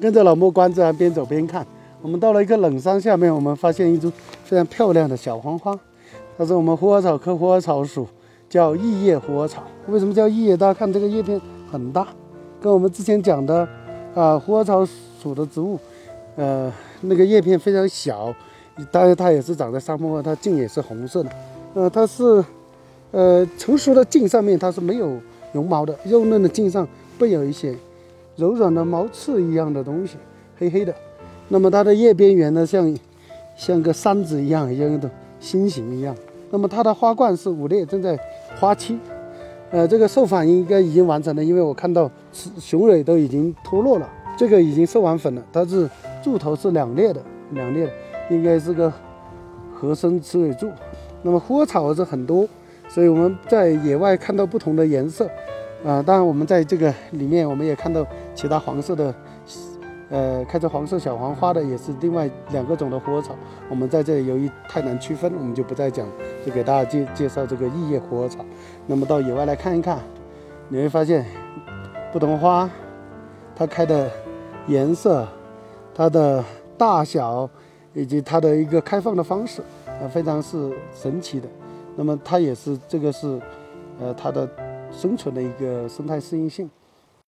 跟着老莫观自然，边走边看。我们到了一个冷杉下面，我们发现一株非常漂亮的小黄花，它是我们虎耳草科虎耳草属，叫异叶虎耳草。为什么叫异叶？大家看这个叶片很大，跟我们之前讲的啊虎耳草属的植物，呃，那个叶片非常小，当然它也是长在沙漠，它茎也是红色的。呃，它是呃成熟的茎上面它是没有绒毛的，幼嫩的茎上会有一些柔软的毛刺一样的东西，黑黑的。那么它的叶边缘呢，像像个扇子一样，像一种心形一样。那么它的花冠是五裂，正在花期。呃，这个授粉应该已经完成了，因为我看到雄蕊都已经脱落了。这个已经授完粉了，它是柱头是两裂的，两裂的，应该是个合生雌蕊柱。那么花草是很多，所以我们在野外看到不同的颜色。啊，当然我们在这个里面，我们也看到其他黄色的。呃，开着黄色小黄花的也是另外两个种的虎耳草。我们在这里由于太难区分，我们就不再讲，就给大家介介绍这个异叶虎耳草。那么到野外来看一看，你会发现不同花它开的颜色、它的大小以及它的一个开放的方式，呃，非常是神奇的。那么它也是这个是呃它的生存的一个生态适应性。